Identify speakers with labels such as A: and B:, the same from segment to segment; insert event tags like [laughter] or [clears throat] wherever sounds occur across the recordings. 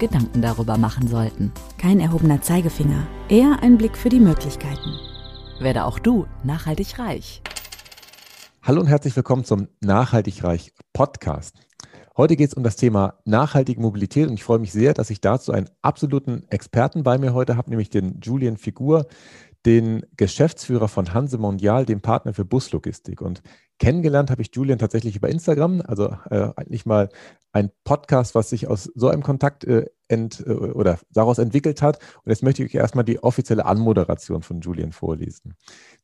A: Gedanken darüber machen sollten.
B: Kein erhobener Zeigefinger, eher ein Blick für die Möglichkeiten.
A: Werde auch du nachhaltig reich.
C: Hallo und herzlich willkommen zum Nachhaltig Reich Podcast. Heute geht es um das Thema nachhaltige Mobilität und ich freue mich sehr, dass ich dazu einen absoluten Experten bei mir heute habe, nämlich den Julian Figur, den Geschäftsführer von Hanse Mondial, dem Partner für Buslogistik. Und kennengelernt habe ich Julian tatsächlich über Instagram, also äh, eigentlich mal ein Podcast, was sich aus so einem Kontakt äh, ent, äh, oder daraus entwickelt hat. Und jetzt möchte ich erstmal die offizielle Anmoderation von Julian vorlesen.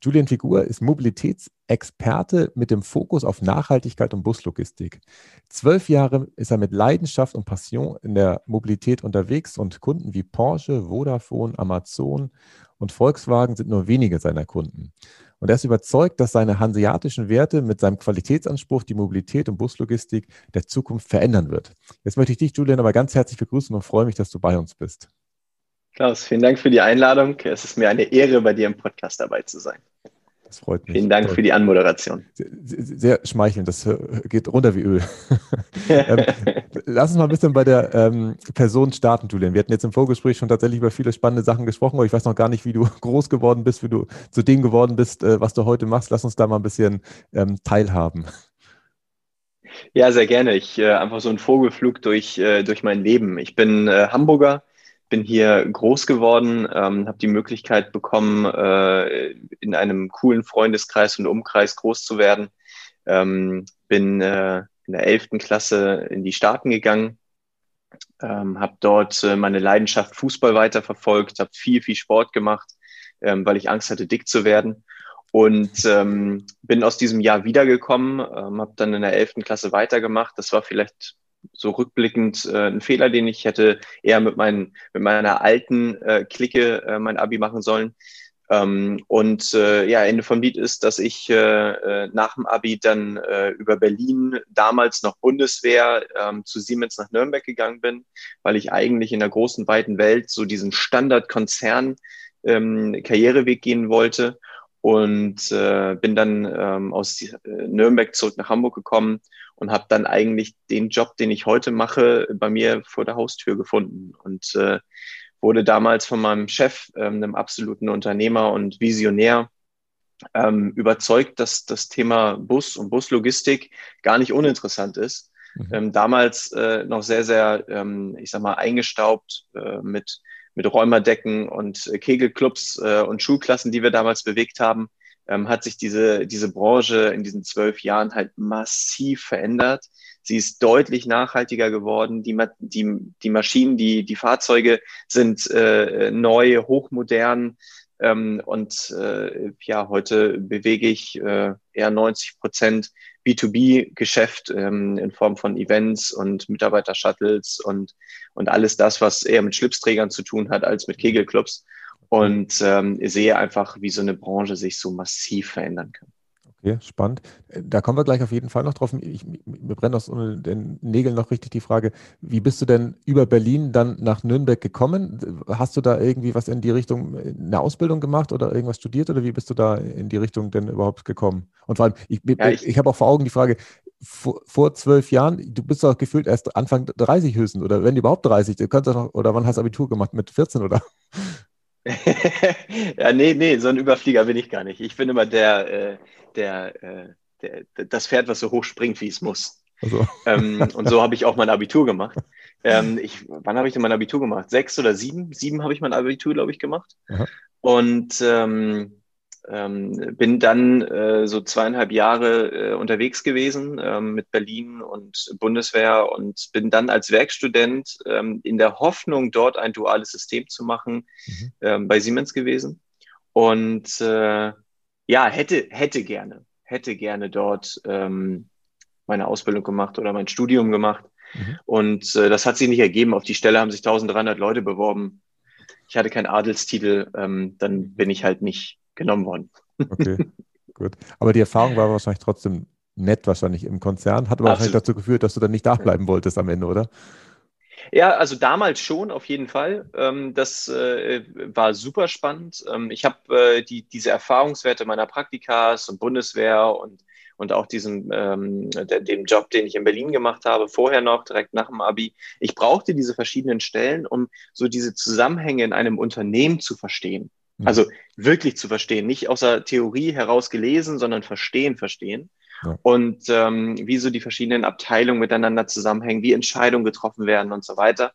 C: Julian Figur ist Mobilitätsexperte mit dem Fokus auf Nachhaltigkeit und Buslogistik. Zwölf Jahre ist er mit Leidenschaft und Passion in der Mobilität unterwegs und Kunden wie Porsche, Vodafone, Amazon und Volkswagen sind nur wenige seiner Kunden. Und er ist überzeugt, dass seine hanseatischen Werte mit seinem Qualitätsanspruch die Mobilität und Buslogistik der Zukunft verändern wird. Jetzt möchte ich dich, Julian, aber ganz herzlich begrüßen und freue mich, dass du bei uns bist.
D: Klaus, vielen Dank für die Einladung. Es ist mir eine Ehre, bei dir im Podcast dabei zu sein.
C: Das freut mich.
D: Vielen Dank für die Anmoderation.
C: Sehr, sehr, schmeichelnd, das geht runter wie Öl. [laughs] ähm, lass uns mal ein bisschen bei der ähm, Person starten, Julian. Wir hatten jetzt im Vorgespräch schon tatsächlich über viele spannende Sachen gesprochen, aber ich weiß noch gar nicht, wie du [laughs] groß geworden bist, wie du zu dem geworden bist, äh, was du heute machst. Lass uns da mal ein bisschen ähm, teilhaben.
D: Ja, sehr gerne. Ich äh, einfach so ein Vogelflug durch, äh, durch mein Leben. Ich bin äh, Hamburger, bin hier groß geworden, ähm, habe die Möglichkeit bekommen, äh, in einem coolen Freundeskreis und Umkreis groß zu werden. Ähm, bin äh, in der 11. Klasse in die Staaten gegangen, ähm, habe dort äh, meine Leidenschaft Fußball weiterverfolgt, habe viel, viel Sport gemacht, ähm, weil ich Angst hatte, dick zu werden. Und ähm, bin aus diesem Jahr wiedergekommen, ähm, habe dann in der 11. Klasse weitergemacht. Das war vielleicht so rückblickend äh, ein Fehler, den ich hätte eher mit, meinen, mit meiner alten äh, Clique äh, mein Abi machen sollen. Ähm, und äh, ja, Ende vom Lied ist, dass ich äh, äh, nach dem Abi dann äh, über Berlin, damals noch Bundeswehr, ähm, zu Siemens nach Nürnberg gegangen bin, weil ich eigentlich in der großen, weiten Welt so diesen Standardkonzern ähm, Karriereweg gehen wollte. Und äh, bin dann ähm, aus äh, Nürnberg zurück nach Hamburg gekommen und habe dann eigentlich den Job, den ich heute mache, bei mir vor der Haustür gefunden. Und äh, wurde damals von meinem Chef, ähm, einem absoluten Unternehmer und Visionär, ähm, überzeugt, dass das Thema Bus und Buslogistik gar nicht uninteressant ist. Mhm. Ähm, damals äh, noch sehr, sehr, ähm, ich sag mal, eingestaubt äh, mit, mit Räumerdecken und äh, Kegelclubs äh, und Schulklassen, die wir damals bewegt haben ähm, hat sich diese, diese Branche in diesen zwölf Jahren halt massiv verändert. Sie ist deutlich nachhaltiger geworden. Die, die, die Maschinen, die, die Fahrzeuge sind äh, neu, hochmodern. Ähm, und äh, ja, heute bewege ich äh, eher 90 Prozent B2B-Geschäft ähm, in Form von Events und Mitarbeiter-Shuttles und, und alles das, was eher mit Schlipsträgern zu tun hat als mit Kegelclubs und ähm, sehe einfach, wie so eine Branche sich so massiv verändern kann.
C: Okay, spannend. Da kommen wir gleich auf jeden Fall noch drauf. Ich, mir brennt aus den Nägeln noch richtig die Frage, wie bist du denn über Berlin dann nach Nürnberg gekommen? Hast du da irgendwie was in die Richtung, eine Ausbildung gemacht oder irgendwas studiert oder wie bist du da in die Richtung denn überhaupt gekommen? Und vor allem, ich, ja, ich, ich habe auch vor Augen die Frage, vor, vor, zwölf Jahren, du bist doch gefühlt erst Anfang 30 höchstens oder wenn überhaupt 30, du könntest noch, oder wann hast du Abitur gemacht? Mit 14 oder? [laughs]
D: ja, nee, nee, so ein Überflieger bin ich gar nicht. Ich bin immer der, äh, der, äh, der, das Pferd, was so hoch springt, wie es muss. Also. [laughs] Ähm, und so habe ich auch mein Abitur gemacht. Ähm, ich, wann habe ich denn mein Abitur gemacht? Sechs oder sieben? Sieben habe ich mein Abitur, glaube ich, gemacht. Aha. Und ähm, ähm, bin dann äh, so zweieinhalb Jahre äh, unterwegs gewesen ähm, mit Berlin und Bundeswehr und bin dann als Werkstudent ähm, in der Hoffnung, dort ein duales System zu machen, mhm. ähm, bei Siemens gewesen. Und äh, ja, hätte, hätte gerne, hätte gerne dort ähm, meine Ausbildung gemacht oder mein Studium gemacht. Mhm. Und äh, das hat sich nicht ergeben. Auf die Stelle haben sich 1300 Leute beworben. ich hatte keinen Adelstitel, ähm, dann bin ich halt nicht genommen worden.
C: Okay, [laughs] gut. Aber die Erfahrung war wahrscheinlich trotzdem nett, wahrscheinlich im Konzern, hat aber Absolut. wahrscheinlich dazu geführt, dass du dann nicht da bleiben wolltest am Ende, oder?
D: Ja, also damals schon, auf jeden Fall. Ähm, das äh, war super spannend. Ähm, ich habe äh, die, diese Erfahrungswerte meiner Praktikas und Bundeswehr und, und auch diesem, ähm, dem Job, den ich in Berlin gemacht habe, vorher noch, direkt nach dem Abi. Ich brauchte diese verschiedenen Stellen, um so diese Zusammenhänge in einem Unternehmen zu verstehen. Mhm. Also wirklich zu verstehen, nicht aus der Theorie heraus gelesen, sondern verstehen, verstehen. Ja. Und ähm, wie so die verschiedenen Abteilungen miteinander zusammenhängen, wie Entscheidungen getroffen werden und so weiter.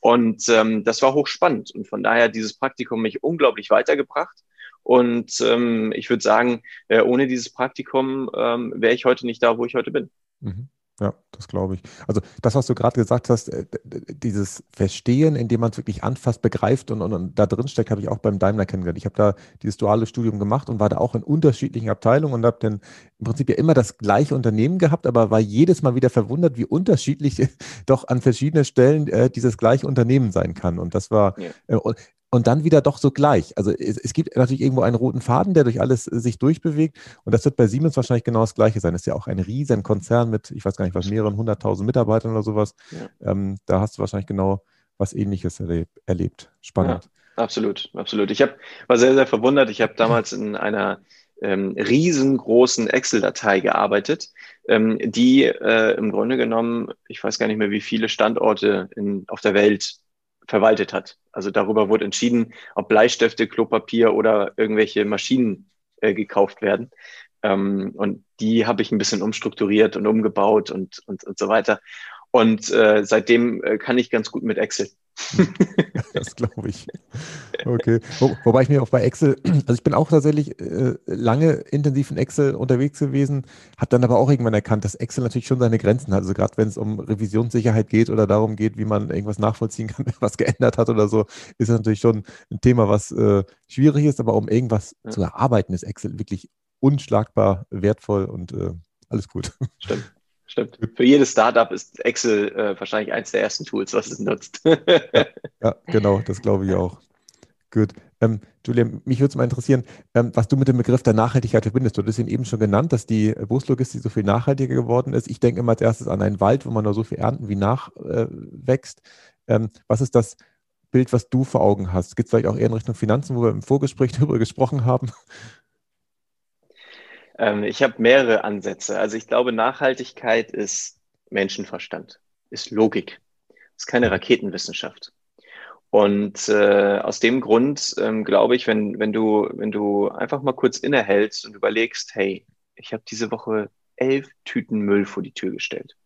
D: Und ähm, das war hochspannend. Und von daher hat dieses Praktikum mich unglaublich weitergebracht. Und ähm, ich würde sagen, äh, ohne dieses Praktikum ähm, wäre ich heute nicht da, wo ich heute bin.
C: Mhm. Ja, das glaube ich. Also das, was du gerade gesagt hast, äh, dieses Verstehen, indem man es wirklich anfasst, begreift und, und, und da drin steckt, habe ich auch beim Daimler kennengelernt. Ich habe da dieses duale Studium gemacht und war da auch in unterschiedlichen Abteilungen und habe dann im Prinzip ja immer das gleiche Unternehmen gehabt, aber war jedes Mal wieder verwundert, wie unterschiedlich [laughs] doch an verschiedenen Stellen äh, dieses gleiche Unternehmen sein kann. Und das war, ja. äh, und dann wieder doch so gleich. Also es, es, gibt natürlich irgendwo einen roten Faden, der durch alles äh, sich durchbewegt. Und das wird bei Siemens wahrscheinlich genau das Gleiche sein. Das ist ja auch ein riesen Konzern mit, ich weiß gar nicht was, mehreren hunderttausend Mitarbeitern oder sowas. Ja. Ähm, da hast du wahrscheinlich genau was Ähnliches erleb erlebt. Spannend.
D: Ja, absolut, absolut. Ich hab, war sehr, sehr verwundert. Ich habe damals in einer ähm, riesengroßen Excel-Datei gearbeitet, ähm, die äh, im Grunde genommen, ich weiß gar nicht mehr, wie viele Standorte in, auf der Welt verwaltet hat. Also darüber wurde entschieden, ob Bleistifte, Klopapier oder irgendwelche Maschinen äh, gekauft werden. Ähm, und die habe ich ein bisschen umstrukturiert und umgebaut und, und, und so weiter. Und äh, seitdem äh, kann ich ganz gut mit Excel. [laughs]
C: das glaube ich. Okay. Wo, wobei ich mir auch bei Excel, [clears throat] also ich bin auch tatsächlich äh, lange intensiv in Excel unterwegs gewesen, habe dann aber auch irgendwann erkannt, dass Excel natürlich schon seine Grenzen hat. Also gerade wenn es um Revisionssicherheit geht oder darum geht, wie man irgendwas nachvollziehen kann, [laughs] was geändert hat oder so, ist das natürlich schon ein Thema, was äh, schwierig ist, aber um irgendwas ja. zu erarbeiten, ist Excel wirklich unschlagbar wertvoll und äh, alles gut.
D: Stimmt. Stimmt. Für jedes Startup ist Excel äh, wahrscheinlich eines der ersten Tools, was es nutzt.
C: ja, [laughs] ja, genau, das glaube ich auch. Gut. Ähm, Julia, mich würde es mal interessieren, ähm, was du mit dem Begriff der Nachhaltigkeit verbindest. Du hast ihn eben schon genannt, dass die Buslogistik so viel nachhaltiger geworden ist. Ich denke immer als erstes an einen Wald, wo man nur so viel ernten, wie nachwächst. Äh, ähm, was ist das Bild, was du vor Augen hast? Geht es vielleicht auch eher in Richtung Finanzen, wo wir im Vorgespräch [laughs] darüber gesprochen haben?
D: Ähm, ich habe mehrere Ansätze. Also ich glaube, Nachhaltigkeit ist Menschenverstand, ist Logik, ist keine Raketenwissenschaft. Und äh, aus dem Grund ähm, glaube ich, wenn, wenn, du, wenn du einfach mal kurz innehältst und überlegst, hey, ich habe diese Woche elf Tüten Müll vor die Tür gestellt.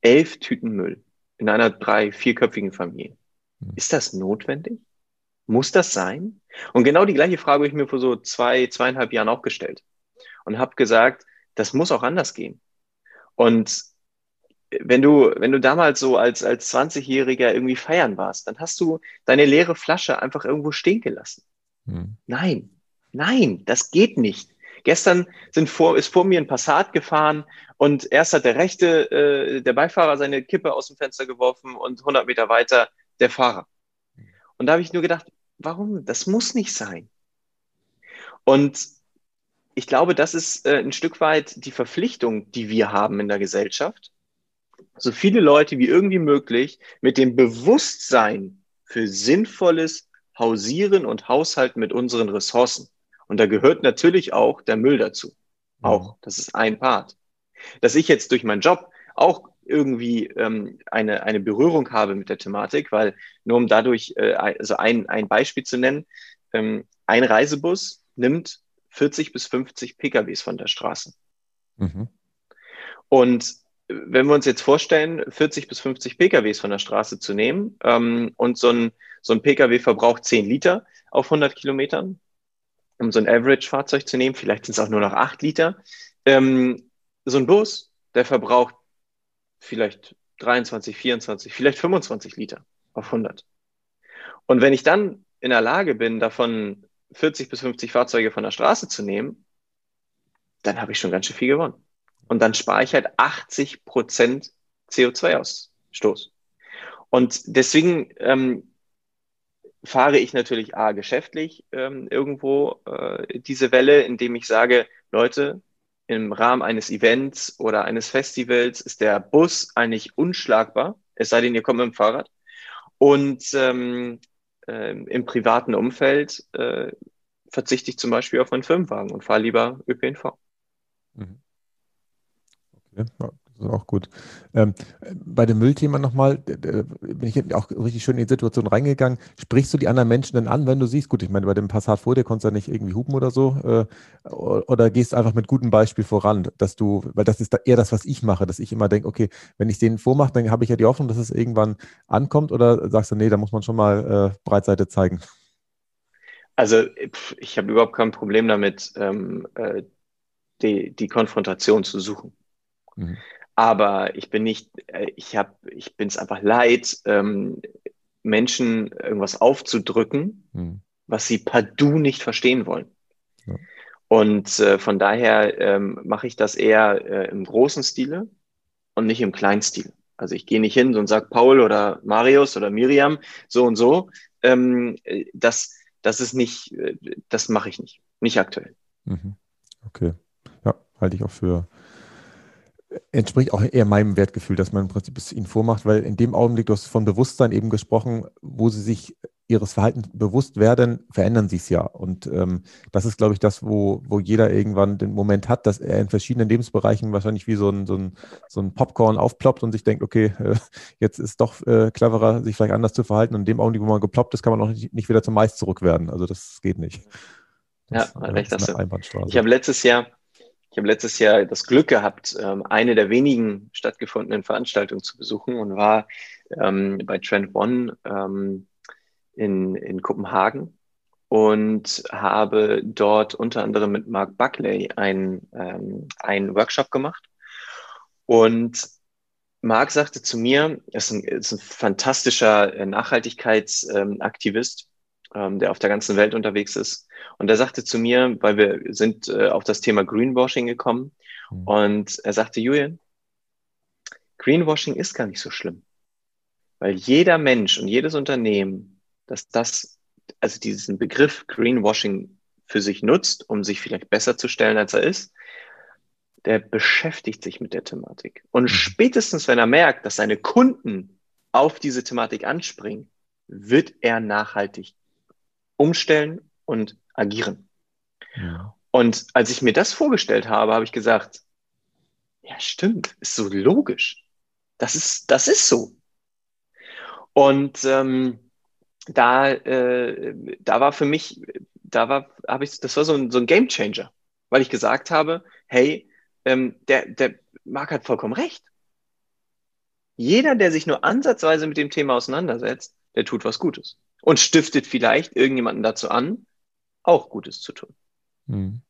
D: Elf Tüten Müll in einer drei-, vierköpfigen Familie. Hm. Ist das notwendig? Muss das sein? Und genau die gleiche Frage habe ich mir vor so zwei, zweieinhalb Jahren auch gestellt und habe gesagt, das muss auch anders gehen. Und wenn du, wenn du damals so als, als 20-Jähriger irgendwie feiern warst, dann hast du deine leere Flasche einfach irgendwo stehen gelassen. Hm. Nein, nein, das geht nicht. Gestern sind vor, ist vor mir ein Passat gefahren und erst hat der rechte, äh, der Beifahrer seine Kippe aus dem Fenster geworfen und 100 Meter weiter der Fahrer. Und da habe ich nur gedacht, warum? Das muss nicht sein. Und ich glaube, das ist äh, ein Stück weit die Verpflichtung, die wir haben in der Gesellschaft, so viele Leute wie irgendwie möglich mit dem Bewusstsein für sinnvolles Hausieren und Haushalten mit unseren Ressourcen. Und da gehört natürlich auch der Müll dazu. Auch, das ist ein Part. Dass ich jetzt durch meinen Job auch irgendwie ähm, eine, eine Berührung habe mit der Thematik, weil nur um dadurch, äh, also ein, ein Beispiel zu nennen, ähm, ein Reisebus nimmt 40 bis 50 PKWs von der Straße. Mhm. Und wenn wir uns jetzt vorstellen, 40 bis 50 PKWs von der Straße zu nehmen ähm, und so ein, so ein PKW verbraucht 10 Liter auf 100 Kilometern, um so ein Average-Fahrzeug zu nehmen, vielleicht sind es auch nur noch 8 Liter. Ähm, so ein Bus, der verbraucht vielleicht 23, 24, vielleicht 25 Liter auf 100. Und wenn ich dann in der Lage bin, davon 40 bis 50 Fahrzeuge von der Straße zu nehmen, dann habe ich schon ganz schön viel gewonnen. Und dann spare ich halt 80 Prozent CO2-Ausstoß. Und deswegen ähm, fahre ich natürlich A, geschäftlich ähm, irgendwo äh, diese Welle, indem ich sage, Leute, im Rahmen eines Events oder eines Festivals ist der Bus eigentlich unschlagbar, es sei denn, ihr kommt mit dem Fahrrad. Und ähm, äh, im privaten Umfeld äh, verzichte ich zum Beispiel auf meinen Firmenwagen und fahre lieber ÖPNV. Mhm.
C: Okay. Das ist auch gut. Ähm, bei dem Müllthema nochmal, bin ich auch richtig schön in die Situation reingegangen. Sprichst du die anderen Menschen denn an, wenn du siehst, gut, ich meine, bei dem Passat vor dir konntest du ja nicht irgendwie hupen oder so, äh, oder gehst einfach mit gutem Beispiel voran, dass du, weil das ist eher das, was ich mache, dass ich immer denke, okay, wenn ich denen vormache, dann habe ich ja die Hoffnung, dass es irgendwann ankommt, oder sagst du, nee, da muss man schon mal äh, Breitseite zeigen?
D: Also ich habe überhaupt kein Problem damit, ähm, äh, die, die Konfrontation zu suchen. Mhm. Aber ich bin nicht, äh, ich habe, ich bin es einfach leid, ähm, Menschen irgendwas aufzudrücken, hm. was sie partout nicht verstehen wollen. Ja. Und äh, von daher ähm, mache ich das eher äh, im großen Stile und nicht im kleinen Stil. Also ich gehe nicht hin und sage Paul oder Marius oder Miriam so und so. Ähm, äh, das, das ist nicht, äh, das mache ich nicht, nicht aktuell.
C: Mhm. Okay, ja, halte ich auch für entspricht auch eher meinem Wertgefühl, dass man im Prinzip es ihnen vormacht, weil in dem Augenblick, du hast von Bewusstsein eben gesprochen, wo sie sich ihres Verhaltens bewusst werden, verändern sie es ja. Und ähm, das ist, glaube ich, das, wo, wo jeder irgendwann den Moment hat, dass er in verschiedenen Lebensbereichen wahrscheinlich wie so ein, so ein, so ein Popcorn aufploppt und sich denkt, okay, äh, jetzt ist doch äh, cleverer, sich vielleicht anders zu verhalten. Und in dem Augenblick, wo man geploppt ist, kann man auch nicht, nicht wieder zum Mais zurück werden. Also das geht nicht.
D: Das, ja, recht hast du. Ich habe letztes Jahr ich habe letztes Jahr das Glück gehabt, ähm, eine der wenigen stattgefundenen Veranstaltungen zu besuchen und war ähm, bei Trend One ähm, in, in Kopenhagen und habe dort unter anderem mit Mark Buckley einen, einen Workshop gemacht. Und Mark sagte zu mir, er ist ein, ist ein fantastischer äh, Nachhaltigkeitsaktivist, ähm, der auf der ganzen Welt unterwegs ist. Und er sagte zu mir, weil wir sind äh, auf das Thema Greenwashing gekommen, mhm. und er sagte, Julian, Greenwashing ist gar nicht so schlimm, weil jeder Mensch und jedes Unternehmen, das das, also diesen Begriff Greenwashing für sich nutzt, um sich vielleicht besser zu stellen, als er ist, der beschäftigt sich mit der Thematik. Und mhm. spätestens, wenn er merkt, dass seine Kunden auf diese Thematik anspringen, wird er nachhaltig umstellen und agieren. Ja. Und als ich mir das vorgestellt habe, habe ich gesagt, ja, stimmt, ist so logisch. Das ist, das ist so. Und ähm, da, äh, da war für mich, da war, habe ich, das war so ein, so ein Game Changer, weil ich gesagt habe, hey, ähm, der, der Marc hat vollkommen recht. Jeder, der sich nur ansatzweise mit dem Thema auseinandersetzt, der tut was Gutes und stiftet vielleicht irgendjemanden dazu an, auch Gutes zu tun. Mhm.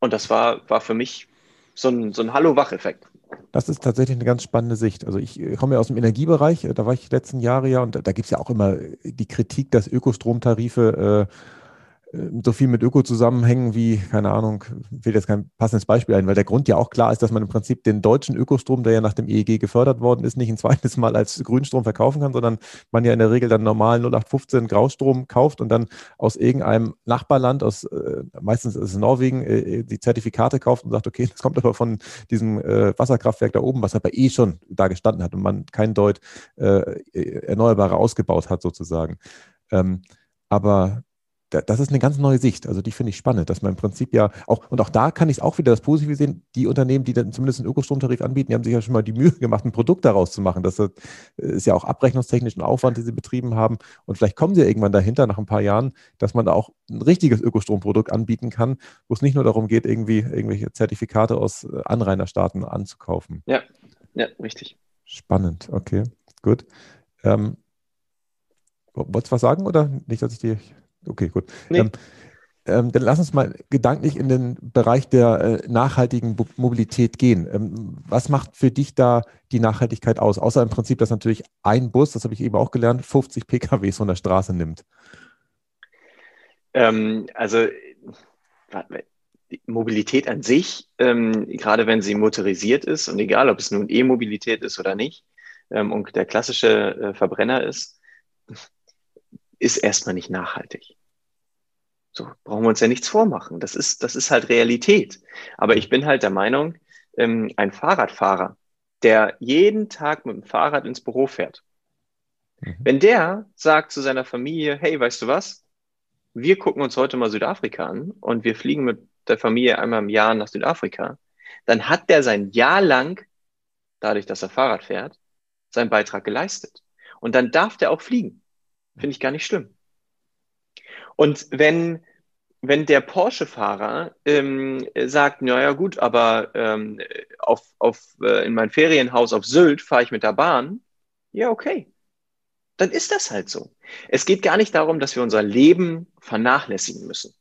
D: Und das war, war für mich so ein, so ein Hallo-Wach-Effekt.
C: Das ist tatsächlich eine ganz spannende Sicht. Also ich komme ja aus dem Energiebereich, da war ich die letzten Jahre ja und da, gibt es ja auch immer die Kritik, dass Ökostromtarife äh, so viel mit Öko zusammenhängen wie, keine Ahnung, fehlt jetzt kein passendes Beispiel ein, weil der Grund ja auch klar ist, dass man im Prinzip den deutschen Ökostrom, der ja nach dem EEG gefördert worden ist, nicht ein [laughs] zweites Mal als Grünstrom verkaufen kann, sondern man ja in der Regel dann normalen 0815 Graustrom kauft und dann aus irgendeinem Nachbarland, aus äh, meistens ist es Norwegen, äh, die Zertifikate kauft und sagt, okay, das kommt aber von diesem äh, Wasserkraftwerk da oben, was aber eh schon da gestanden hat und man kein Deut äh, Erneuerbare ausgebaut hat sozusagen. Ähm, aber das ist eine ganz neue Sicht. Also die finde ich spannend, dass man im Prinzip ja auch, und auch da kann ich es auch wieder das Positive sehen, die Unternehmen, die dann zumindest einen Ökostromtarif anbieten, die haben sich ja schon mal die Mühe gemacht, ein Produkt daraus zu machen. Das ist ja auch abrechnungstechnischen Aufwand, den sie betrieben haben. Und vielleicht kommen sie ja irgendwann dahinter, nach ein paar Jahren, dass man da auch ein richtiges Ökostromprodukt anbieten kann, wo es nicht nur darum geht, irgendwie irgendwelche Zertifikate aus äh, Anrainerstaaten anzukaufen.
D: Ja, ja, richtig.
C: Spannend, okay, gut. Ähm, wolltest du was sagen oder nicht, dass ich dir Okay, gut. Nee. Ähm, ähm, dann lass uns mal gedanklich in den Bereich der äh, nachhaltigen Mobilität gehen. Ähm, was macht für dich da die Nachhaltigkeit aus? Außer im Prinzip, dass natürlich ein Bus, das habe ich eben auch gelernt, 50 PKWs von der Straße nimmt.
D: Ähm, also Mobilität an sich, ähm, gerade wenn sie motorisiert ist und egal, ob es nun E-Mobilität ist oder nicht ähm, und der klassische äh, Verbrenner ist, ist erstmal nicht nachhaltig. So brauchen wir uns ja nichts vormachen. Das ist, das ist halt Realität. Aber ich bin halt der Meinung, ähm, ein Fahrradfahrer, der jeden Tag mit dem Fahrrad ins Büro fährt, mhm. wenn der sagt zu seiner Familie, hey, weißt du was? Wir gucken uns heute mal Südafrika an und wir fliegen mit der Familie einmal im Jahr nach Südafrika, dann hat der sein Jahr lang, dadurch, dass er Fahrrad fährt, seinen Beitrag geleistet. Und dann darf der auch fliegen. Finde ich gar nicht schlimm. Und wenn, wenn der Porsche-Fahrer ähm, sagt, naja gut, aber ähm, auf, auf, äh, in mein Ferienhaus auf Sylt fahre ich mit der Bahn, ja, okay. Dann ist das halt so. Es geht gar nicht darum, dass wir unser Leben vernachlässigen müssen,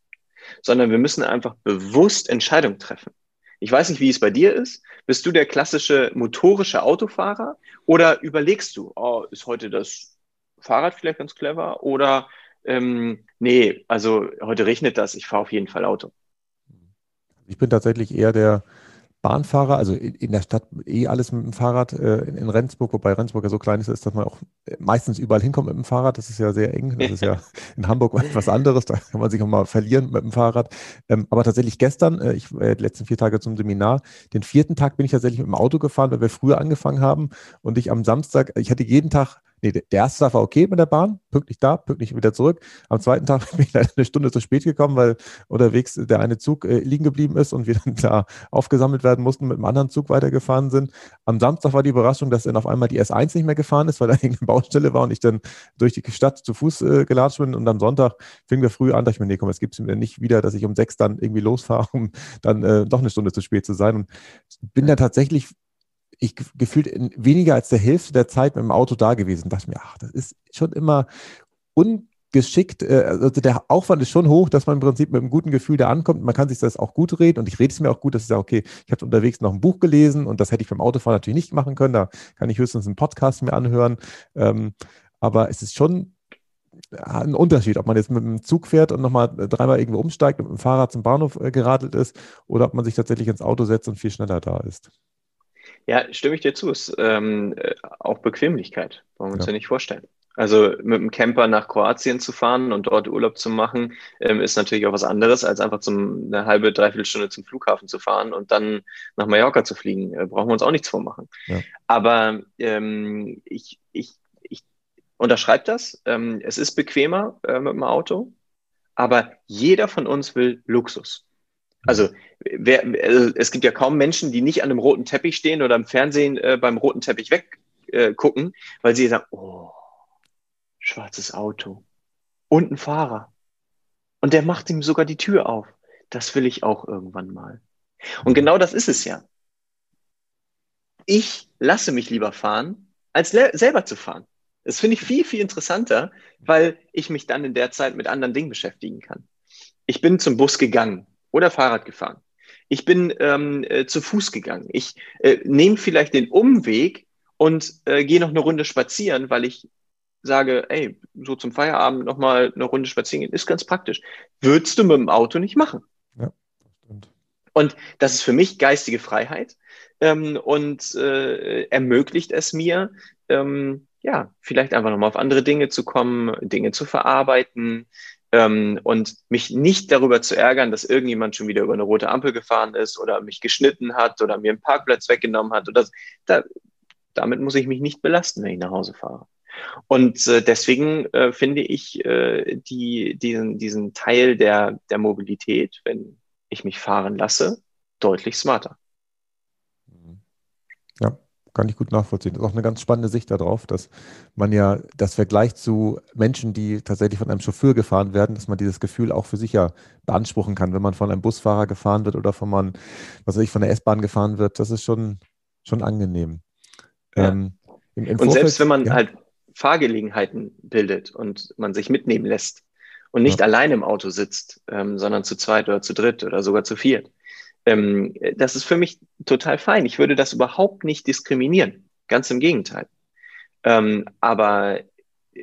D: sondern wir müssen einfach bewusst Entscheidungen treffen. Ich weiß nicht, wie es bei dir ist. Bist du der klassische motorische Autofahrer oder überlegst du, oh, ist heute das Fahrrad vielleicht ganz clever oder ähm, nee, also heute regnet das, ich fahre auf jeden Fall Auto.
C: Ich bin tatsächlich eher der Bahnfahrer, also in, der Stadt eh alles mit dem Fahrrad, äh, in, Rendsburg, wobei Rendsburg ja so klein ist, ist, dass man auch meistens überall hinkommt mit dem Fahrrad. Das ist ja sehr eng. Das ist ja [laughs] in Hamburg etwas anderes. Da kann man sich auch mal verlieren mit dem Fahrrad. Ähm, aber tatsächlich gestern, äh, ich äh, die letzten vier Tage zum Seminar, den vierten Tag bin ich tatsächlich mit dem Auto gefahren, weil wir früher angefangen haben und ich am Samstag, ich hatte jeden Tag nee, der erste Tag war okay mit der Bahn, pünktlich da, pünktlich wieder zurück. Am zweiten Tag [laughs] bin ich leider eine Stunde zu spät gekommen, weil unterwegs der eine Zug äh, liegen geblieben ist und wir [laughs] dann da aufgesammelt werden mussten, mit einem anderen Zug weitergefahren sind. Am Samstag war die Überraschung, dass dann auf einmal die S1 nicht mehr gefahren ist, weil da [laughs] irgendeine Baustelle war und ich dann durch die Stadt zu Fuß äh, gelatscht bin. Und am Sonntag fing wir früh an, dachte ich mir, nee, komm, es gibt es mir nicht wieder, dass ich um sechs dann irgendwie losfahre, um dann äh, doch eine Stunde zu spät zu sein. Und bin dann tatsächlich ich gefühlt in weniger als der Hälfte der Zeit mit dem Auto da gewesen. Dachte mir, ach, das ist schon immer ungeschickt. Äh, also der Aufwand ist schon hoch, dass man im Prinzip mit einem guten Gefühl da ankommt. Man kann sich das auch gut reden und ich rede es mir auch gut, dass ich sage, okay, ich habe unterwegs noch ein Buch gelesen und das hätte ich beim Autofahren natürlich nicht machen können. Da kann ich höchstens einen Podcast mir anhören. Ähm, aber es ist schon ein Unterschied, ob man jetzt mit dem Zug fährt und nochmal dreimal irgendwo umsteigt und mit dem Fahrrad zum Bahnhof äh, geradelt ist oder ob man sich tatsächlich ins Auto setzt und viel schneller da ist.
D: Ja, stimme ich dir zu. Es ist ähm, äh, auch Bequemlichkeit, wollen wir uns ja. ja nicht vorstellen. Also mit dem Camper nach Kroatien zu fahren und dort Urlaub zu machen, ähm, ist natürlich auch was anderes, als einfach zum, eine halbe, dreiviertel Stunde zum Flughafen zu fahren und dann nach Mallorca zu fliegen. Äh, brauchen wir uns auch nichts vormachen. Ja. Aber ähm, ich, ich, ich unterschreibe das. Ähm, es ist bequemer äh, mit dem Auto, aber jeder von uns will Luxus. Also, wer, also es gibt ja kaum Menschen, die nicht an einem roten Teppich stehen oder im Fernsehen äh, beim roten Teppich weggucken, äh, weil sie sagen, oh, schwarzes Auto und ein Fahrer. Und der macht ihm sogar die Tür auf. Das will ich auch irgendwann mal. Und genau das ist es ja. Ich lasse mich lieber fahren, als selber zu fahren. Das finde ich viel, viel interessanter, weil ich mich dann in der Zeit mit anderen Dingen beschäftigen kann. Ich bin zum Bus gegangen oder Fahrrad gefahren. Ich bin ähm, äh, zu Fuß gegangen. Ich äh, nehme vielleicht den Umweg und äh, gehe noch eine Runde spazieren, weil ich sage, ey, so zum Feierabend nochmal eine Runde spazieren gehen, ist ganz praktisch. Würdest du mit dem Auto nicht machen. Ja, stimmt. Und das ist für mich geistige Freiheit ähm, und äh, ermöglicht es mir, ähm, ja, vielleicht einfach nochmal auf andere Dinge zu kommen, Dinge zu verarbeiten, ähm, und mich nicht darüber zu ärgern, dass irgendjemand schon wieder über eine rote Ampel gefahren ist oder mich geschnitten hat oder mir einen Parkplatz weggenommen hat. Oder da, damit muss ich mich nicht belasten, wenn ich nach Hause fahre. Und äh, deswegen äh, finde ich äh, die, diesen, diesen Teil der, der Mobilität, wenn ich mich fahren lasse, deutlich smarter.
C: Ja, kann ich gut nachvollziehen. Das ist auch eine ganz spannende Sicht darauf, dass man ja das Vergleich zu Menschen, die tatsächlich von einem Chauffeur gefahren werden, dass man dieses Gefühl auch für sich ja beanspruchen kann, wenn man von einem Busfahrer gefahren wird oder von man, was weiß ich, von der S-Bahn gefahren wird. Das ist schon, schon angenehm.
D: Ja. Ähm, im, im und Vorfeld, selbst wenn man ja. halt Fahrgelegenheiten bildet und man sich mitnehmen lässt und nicht ja. allein im Auto sitzt, ähm, sondern zu zweit oder zu dritt oder sogar zu viert, ähm, das ist für mich total fein. Ich würde das überhaupt nicht diskriminieren. Ganz im Gegenteil. Ähm, aber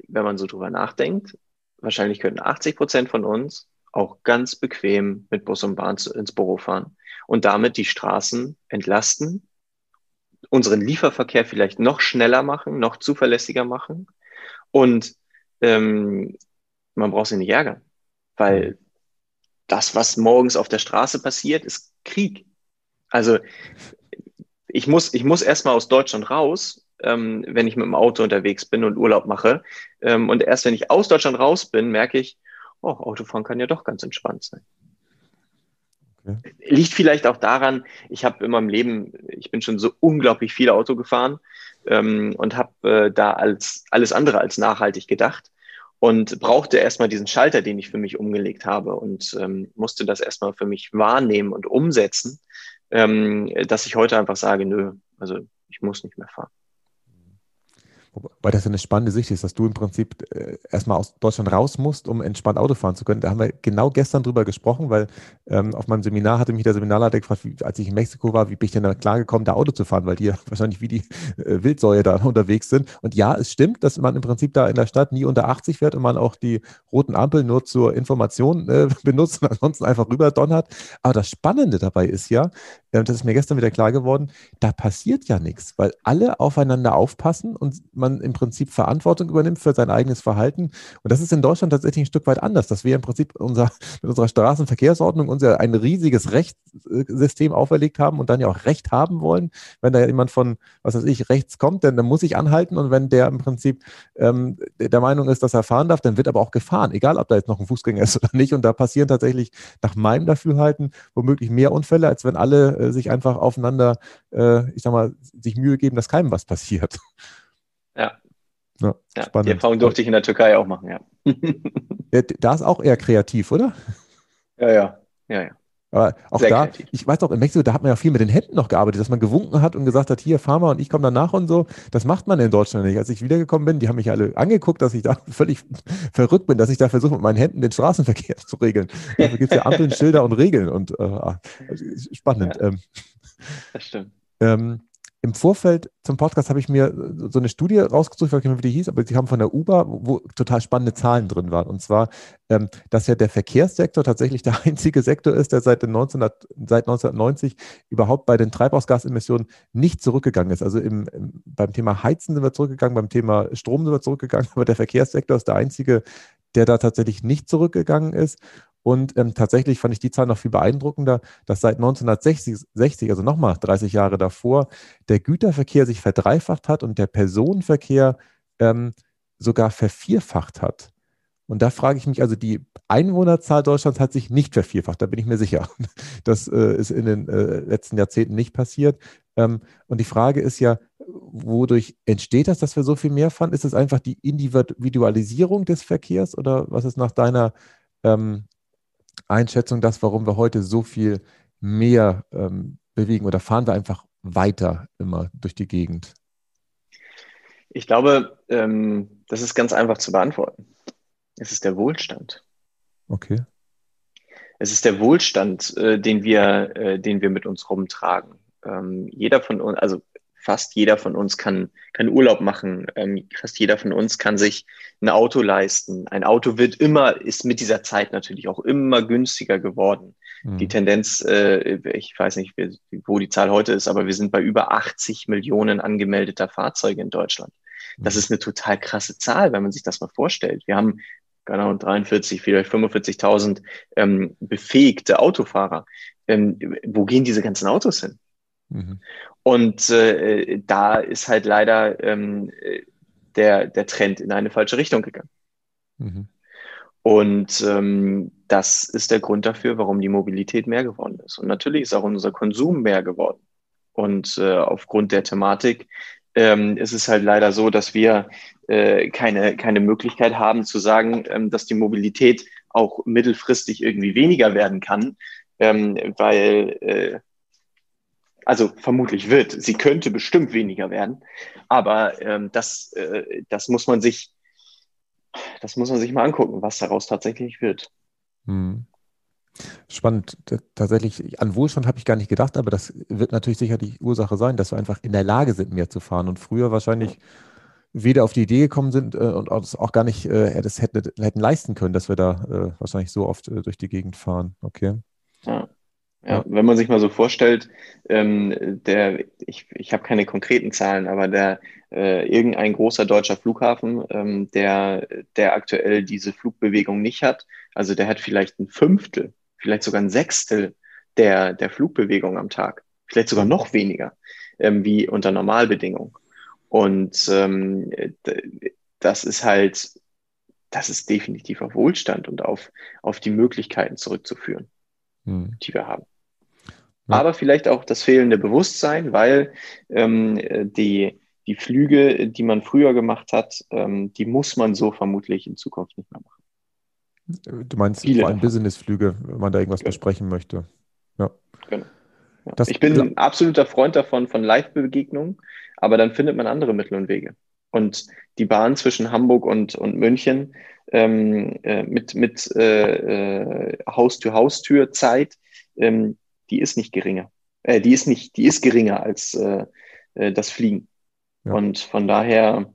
D: wenn man so drüber nachdenkt, wahrscheinlich könnten 80 Prozent von uns auch ganz bequem mit Bus und Bahn ins Büro fahren und damit die Straßen entlasten, unseren Lieferverkehr vielleicht noch schneller machen, noch zuverlässiger machen und ähm, man braucht sich nicht ärgern, weil das, was morgens auf der Straße passiert, ist Krieg. Also ich muss, ich muss erstmal aus Deutschland raus, ähm, wenn ich mit dem Auto unterwegs bin und Urlaub mache. Ähm, und erst wenn ich aus Deutschland raus bin, merke ich, oh, Autofahren kann ja doch ganz entspannt sein. Okay. Liegt vielleicht auch daran, ich habe in meinem Leben, ich bin schon so unglaublich viel Auto gefahren ähm, und habe äh, da als alles andere als nachhaltig gedacht und brauchte erstmal diesen Schalter, den ich für mich umgelegt habe und ähm, musste das erstmal für mich wahrnehmen und umsetzen, ähm, dass ich heute einfach sage, nö, also ich muss nicht mehr fahren.
C: Wobei das ja eine spannende Sicht ist, dass du im Prinzip äh, erstmal aus Deutschland raus musst, um entspannt Auto fahren zu können. Da haben wir genau gestern drüber gesprochen, weil ähm, auf meinem Seminar hatte mich der Seminarleiter gefragt, wie, als ich in Mexiko war, wie bin ich denn da klargekommen, da Auto zu fahren, weil die ja [laughs] wahrscheinlich wie die äh, Wildsäue da [laughs] unterwegs sind. Und ja, es stimmt, dass man im Prinzip da in der Stadt nie unter 80 fährt und man auch die roten Ampeln nur zur Information äh, [laughs] benutzt und ansonsten einfach rüber donnert. Aber das Spannende dabei ist ja, äh, das ist mir gestern wieder klar geworden, da passiert ja nichts, weil alle aufeinander aufpassen und man im Prinzip Verantwortung übernimmt für sein eigenes Verhalten. Und das ist in Deutschland tatsächlich ein Stück weit anders, dass wir im Prinzip unser, mit unserer Straßenverkehrsordnung uns ja ein riesiges Rechtssystem auferlegt haben und dann ja auch Recht haben wollen. Wenn da jemand von, was weiß ich, rechts kommt, dann, dann muss ich anhalten und wenn der im Prinzip ähm, der Meinung ist, dass er fahren darf, dann wird aber auch gefahren, egal ob da jetzt noch ein Fußgänger ist [laughs] oder nicht. Und da passieren tatsächlich nach meinem Dafürhalten womöglich mehr Unfälle, als wenn alle äh, sich einfach aufeinander, äh, ich sag mal, sich Mühe geben, dass keinem was passiert.
D: Ja. ja, ja spannend. Die Erfahrung durfte ich in der Türkei auch machen, ja.
C: da ist auch eher kreativ, oder?
D: Ja, ja, ja, ja.
C: Aber auch Sehr da, kreativ. ich weiß auch, in Mexiko, da hat man ja viel mit den Händen noch gearbeitet, dass man gewunken hat und gesagt hat, hier, fahr mal und ich komme danach und so. Das macht man in Deutschland nicht. Als ich wiedergekommen bin, die haben mich alle angeguckt, dass ich da [laughs] völlig verrückt bin, dass ich da versuche, mit meinen Händen den Straßenverkehr [laughs] zu regeln. Dafür gibt es ja Ampeln, Schilder und Regeln und äh, ah, spannend. Ja,
D: ähm, das stimmt.
C: Ähm, im Vorfeld zum Podcast habe ich mir so eine Studie rausgesucht, ich weiß nicht mehr, wie die hieß, aber sie haben von der UBA, wo, total spannende Zahlen drin waren. Und zwar, ähm, dass ja der Verkehrssektor tatsächlich der [laughs] einzige Sektor ist, der seit, 1900, seit 1990 überhaupt bei den Treibhausgasemissionen nicht zurückgegangen ist. Also im, beim Thema Heizen sind wir zurückgegangen, beim Thema Strom sind wir zurückgegangen, [laughs] aber der Verkehrssektor ist der einzige, der da tatsächlich nicht zurückgegangen ist. Und ähm, tatsächlich fand ich die Zahl noch viel beeindruckender, dass seit 1960, 60, also nochmal 30 Jahre davor, der Güterverkehr sich verdreifacht hat und der Personenverkehr ähm, sogar vervierfacht hat. Und da frage ich mich, also die Einwohnerzahl Deutschlands hat sich nicht vervierfacht, da bin ich mir sicher. [laughs] Das äh, ist in den äh, letzten Jahrzehnten nicht passiert. Ähm, und die Frage ist ja, wodurch entsteht das, dass wir so viel mehr fahren? Ist es einfach die Individualisierung des Verkehrs oder was ist nach deiner ähm, Einschätzung das, warum wir heute so viel mehr ähm, bewegen oder fahren wir einfach weiter immer durch die Gegend?
D: Ich glaube, ähm, das ist ganz einfach zu beantworten. Es ist der Wohlstand.
C: Okay.
D: Es ist der Wohlstand, äh, den, wir, äh, den wir mit uns rumtragen. Ähm, jeder von uns, also fast jeder von uns kann, kann Urlaub machen. Ähm, fast jeder von uns kann sich ein Auto leisten. Ein Auto wird immer, ist mit dieser Zeit natürlich auch immer günstiger geworden. Mhm. Die Tendenz, äh, ich weiß nicht, wo die Zahl heute ist, aber wir sind bei über 80 Millionen angemeldeter Fahrzeuge in Deutschland. Das mhm. ist eine total krasse Zahl, wenn man sich das mal vorstellt. Wir haben genau 43, vielleicht 45.000 ähm, befähigte Autofahrer. Ähm, wo gehen diese ganzen Autos hin? Mhm. Und äh, da ist halt leider ähm, der, der Trend in eine falsche Richtung gegangen. Mhm. Und ähm, das ist der Grund dafür, warum die Mobilität mehr geworden ist. Und natürlich ist auch unser Konsum mehr geworden. Und äh, aufgrund der Thematik ähm, ist es halt leider so, dass wir äh, keine, keine Möglichkeit haben zu sagen, ähm, dass die Mobilität auch mittelfristig irgendwie weniger werden kann, ähm, weil äh, also vermutlich wird. Sie könnte bestimmt weniger werden, aber ähm, das, äh, das muss man sich, das muss man sich mal angucken, was daraus tatsächlich wird. Hm.
C: Spannend. Tatsächlich, an Wohlstand habe ich gar nicht gedacht, aber das wird natürlich sicher die Ursache sein, dass wir einfach in der Lage sind, mehr zu fahren und früher wahrscheinlich weder auf die Idee gekommen sind äh, und auch gar nicht äh, das hätten, hätten leisten können, dass wir da äh, wahrscheinlich so oft äh, durch die Gegend fahren. Okay. Ja.
D: Ja, wenn man sich mal so vorstellt, ähm, der, ich, ich habe keine konkreten Zahlen, aber der äh, irgendein großer deutscher Flughafen, ähm, der, der aktuell diese Flugbewegung nicht hat, also der hat vielleicht ein Fünftel, vielleicht sogar ein Sechstel der, der Flugbewegung am Tag, vielleicht sogar noch weniger, ähm, wie unter Normalbedingungen. Und ähm, das ist halt, das ist definitiv auf Wohlstand und auf, auf die Möglichkeiten zurückzuführen, hm. die wir haben aber vielleicht auch das fehlende Bewusstsein, weil ähm, die, die Flüge, die man früher gemacht hat, ähm, die muss man so vermutlich in Zukunft nicht mehr machen.
C: Du meinst Viele vor allem Businessflüge, wenn man da irgendwas genau. besprechen möchte. Ja.
D: Genau. Ja. ich bin ein absoluter Freund davon, von Live-Begegnungen, aber dann findet man andere Mittel und Wege. Und die Bahn zwischen Hamburg und, und München ähm, äh, mit, mit äh, äh, Haustür-Haustür-Zeit, ähm, die ist nicht geringer. Äh, die ist nicht, die ist geringer als äh, äh, das Fliegen. Ja. Und von daher,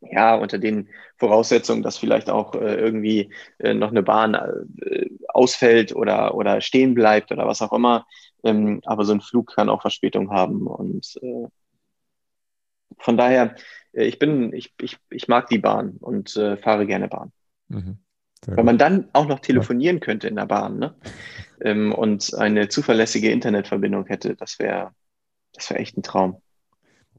D: ja, unter den Voraussetzungen, dass vielleicht auch äh, irgendwie äh, noch eine Bahn äh, ausfällt oder, oder stehen bleibt oder was auch immer. Ähm, aber so ein Flug kann auch Verspätung haben. Und äh, von daher, äh, ich bin, ich, ich, ich mag die Bahn und fahre gerne Bahn. Mhm. Weil man dann auch noch telefonieren könnte in der Bahn ne? ähm, und eine zuverlässige Internetverbindung hätte, das wäre das wär echt ein Traum.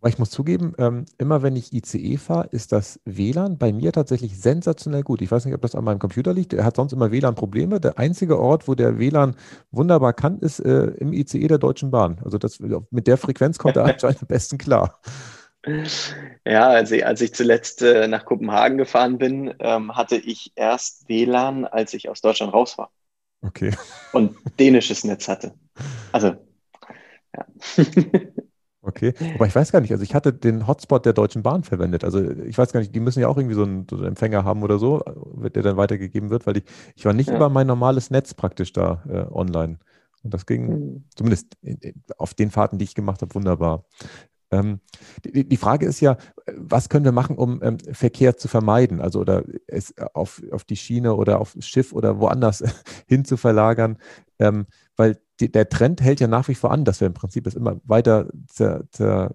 C: Aber ich muss zugeben, ähm, immer wenn ich ICE fahre, ist das WLAN bei mir tatsächlich sensationell gut. Ich weiß nicht, ob das an meinem Computer liegt. Er hat sonst immer WLAN-Probleme. Der einzige Ort, wo der WLAN wunderbar kann, ist äh, im ICE der Deutschen Bahn. Also das, mit der Frequenz kommt er [laughs] anscheinend am besten klar.
D: Ja, also als ich zuletzt äh, nach Kopenhagen gefahren bin, ähm, hatte ich erst WLAN, als ich aus Deutschland raus war.
C: Okay.
D: Und dänisches Netz hatte. Also, ja. [laughs]
C: Okay, aber ich weiß gar nicht, also ich hatte den Hotspot der Deutschen Bahn verwendet. Also ich weiß gar nicht, die müssen ja auch irgendwie so einen, so einen Empfänger haben oder so, der dann weitergegeben wird, weil ich, ich war nicht ja. über mein normales Netz praktisch da äh, online. Und das ging mhm. zumindest auf den Fahrten, die ich gemacht habe, wunderbar. Ähm, die, Frage ist ja, was können wir machen, um ähm, Verkehr zu vermeiden? Also oder es auf, auf die Schiene oder aufs Schiff oder woanders [laughs] hin zu verlagern, ähm, weil der Trend hält ja nach wie vor an, dass wir im Prinzip es immer weiter zer, zer,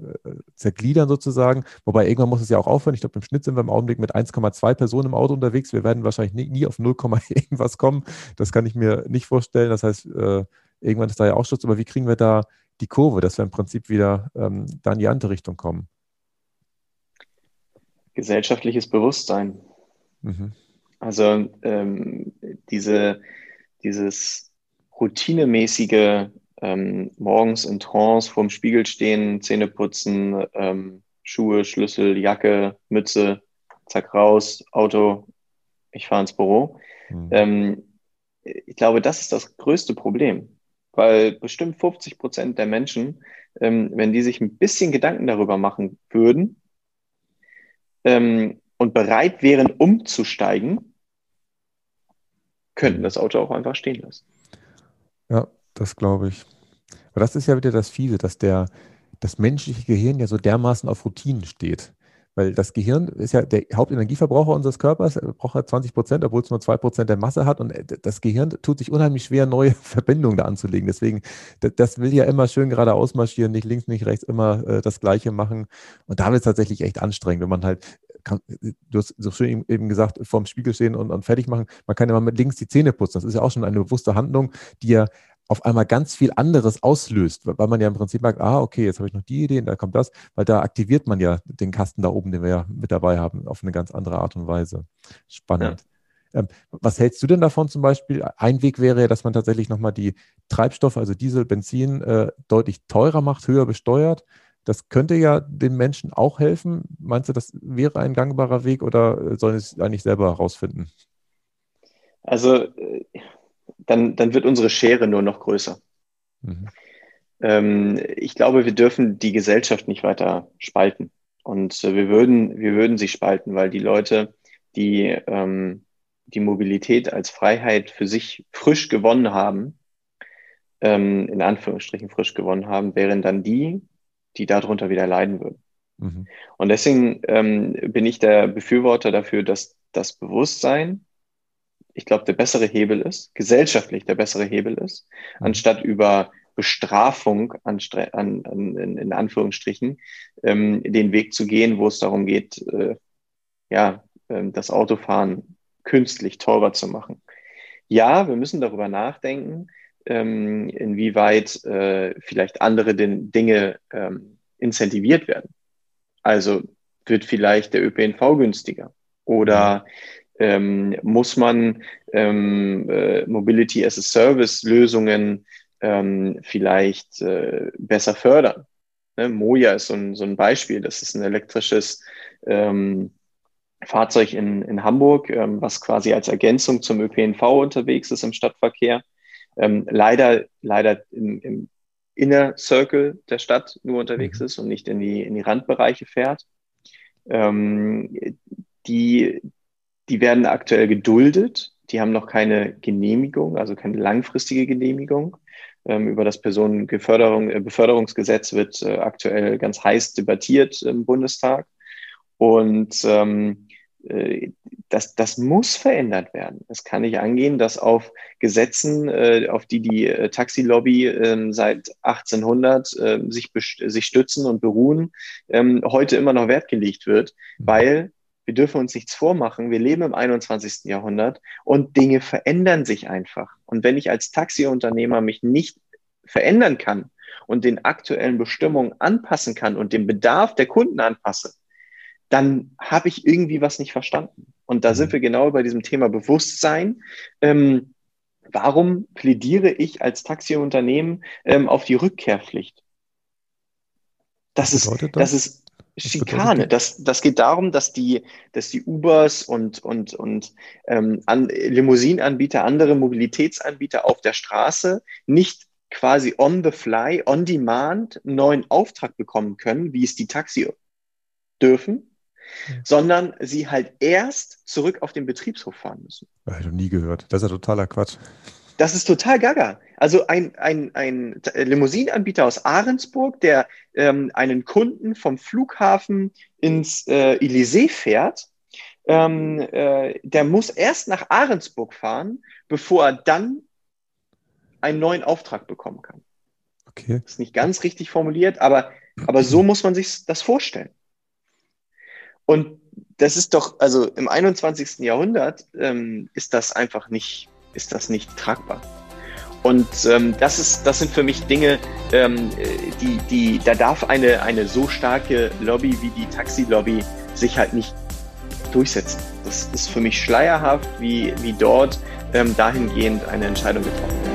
C: zergliedern sozusagen. Wobei irgendwann muss es ja auch aufhören. Ich glaube, im Schnitt sind wir im Augenblick mit 1,2 Personen im Auto unterwegs. Wir werden wahrscheinlich nie, nie auf 0, [laughs] irgendwas kommen. Das kann ich mir nicht vorstellen. Das heißt, äh, irgendwann ist da ja auch Schutz. Aber wie kriegen wir da die Kurve, dass wir im Prinzip wieder ähm, da in die andere Richtung kommen?
D: Gesellschaftliches Bewusstsein. Mhm. Also ähm, diese, dieses routinemäßige ähm, morgens in Trance vorm Spiegel stehen, Zähne putzen, ähm, Schuhe, Schlüssel, Jacke, Mütze, zack raus, Auto, ich fahre ins Büro. Mhm. Ähm, ich glaube, das ist das größte Problem weil bestimmt 50 Prozent der Menschen, ähm, wenn die sich ein bisschen Gedanken darüber machen würden ähm, und bereit wären, umzusteigen, könnten das Auto auch einfach stehen lassen.
C: Ja, das glaube ich. Aber das ist ja wieder das Fiese, dass der, das menschliche Gehirn ja so dermaßen auf Routinen steht. Weil das Gehirn ist ja der Hauptenergieverbraucher unseres Körpers, braucht er 20 Prozent, obwohl es nur 2 Prozent der Masse hat. Und äh, das Gehirn tut sich unheimlich schwer, neue [laughs] Verbindungen da anzulegen. Deswegen, das will ja immer schön geradeaus marschieren, nicht links, nicht rechts, immer äh, das Gleiche machen. Und da wird es tatsächlich echt anstrengend, wenn man halt kann, du hast so schön eben gesagt, vorm Spiegel stehen und, und fertig machen. Man kann immer mit links die Zähne putzen. Das ist ja auch schon eine bewusste Handlung, die ja auf einmal ganz viel anderes auslöst, weil man ja im Prinzip merkt, ah, okay, jetzt habe ich noch die Idee, da kommt das, weil da aktiviert man ja den Kasten da oben, den wir ja mit dabei haben, auf eine ganz andere Art und Weise. Spannend. Ja. Ähm, was hältst du denn davon zum Beispiel? Ein Weg wäre ja, dass man tatsächlich nochmal die Treibstoffe, also Diesel, Benzin, äh, deutlich teurer macht, höher besteuert. Das könnte ja den Menschen auch helfen. Meinst du, das wäre ein gangbarer Weg oder sollen es eigentlich selber herausfinden?
D: Also äh, dann, dann wird unsere Schere nur noch größer. Mhm. Ähm, ich glaube, wir dürfen die Gesellschaft nicht weiter spalten. Und äh, wir, würden, wir würden sie spalten, weil die Leute, die ähm, die Mobilität als Freiheit für sich frisch gewonnen haben, ähm, in Anführungsstrichen frisch gewonnen haben, wären dann die, die darunter wieder leiden würden. Mhm. Und deswegen ähm, bin ich der Befürworter dafür, dass das Bewusstsein ich glaube, der bessere Hebel ist, gesellschaftlich der bessere Hebel ist, mhm. anstatt über Bestrafung an, an, an, in Anführungsstrichen ähm, den Weg zu gehen, wo es darum geht, äh, ja, äh, das Autofahren künstlich teurer zu machen. Ja, wir müssen darüber nachdenken, ähm, inwieweit äh, vielleicht andere den, Dinge ähm, incentiviert werden. Also wird vielleicht der ÖPNV günstiger oder ähm, muss man ähm, äh, Mobility as a Service Lösungen ähm, vielleicht äh, besser fördern. Ne? Moja ist so ein, so ein Beispiel. Das ist ein elektrisches ähm, Fahrzeug in, in Hamburg, ähm, was quasi als Ergänzung zum ÖPNV unterwegs ist im Stadtverkehr. Ähm, leider, leider im, im Inner Circle der Stadt nur unterwegs mhm. ist und nicht in die, in die Randbereiche fährt. Ähm, die, die werden aktuell geduldet. Die haben noch keine Genehmigung, also keine langfristige Genehmigung. Ähm, über das Personenbeförderungsgesetz äh, wird äh, aktuell ganz heiß debattiert im Bundestag. Und ähm, äh, das, das muss verändert werden. Es kann nicht angehen, dass auf Gesetzen, auf die die Taxilobby äh, seit 1800 äh, sich, sich stützen und beruhen, ähm, heute immer noch Wert gelegt wird, mhm. weil wir dürfen uns nichts vormachen. Wir leben im 21. Jahrhundert und Dinge verändern sich einfach. Und wenn ich als Taxiunternehmer mich nicht verändern kann und den aktuellen Bestimmungen anpassen kann und den Bedarf der Kunden anpasse, dann habe ich irgendwie was nicht verstanden. Und da sind mhm. wir genau bei diesem Thema Bewusstsein. Ähm, warum plädiere ich als Taxiunternehmen ähm, auf die Rückkehrpflicht? Das ist, das? das ist Schikane. Das, das geht darum, dass die, dass die Ubers und, und, und ähm, an, Limousinenanbieter, andere Mobilitätsanbieter auf der Straße nicht quasi on the fly, on demand einen neuen Auftrag bekommen können, wie es die Taxi dürfen, ja. sondern sie halt erst zurück auf den Betriebshof fahren müssen.
C: Habe ich noch nie gehört. Das ist ja totaler Quatsch.
D: Das ist total gaga. Also ein, ein, ein Limousinenanbieter aus Ahrensburg, der ähm, einen Kunden vom Flughafen ins äh, Elysée fährt, ähm, äh, der muss erst nach Ahrensburg fahren, bevor er dann einen neuen Auftrag bekommen kann. Okay. Das ist nicht ganz richtig formuliert, aber, aber so muss man sich das vorstellen. Und das ist doch, also im 21. Jahrhundert ähm, ist das einfach nicht ist das nicht tragbar. Und ähm, das, ist, das sind für mich Dinge, ähm, die, die, da darf eine, eine so starke Lobby wie die Taxi-Lobby sich halt nicht durchsetzen. Das ist für mich schleierhaft, wie, wie dort ähm, dahingehend eine Entscheidung getroffen wird.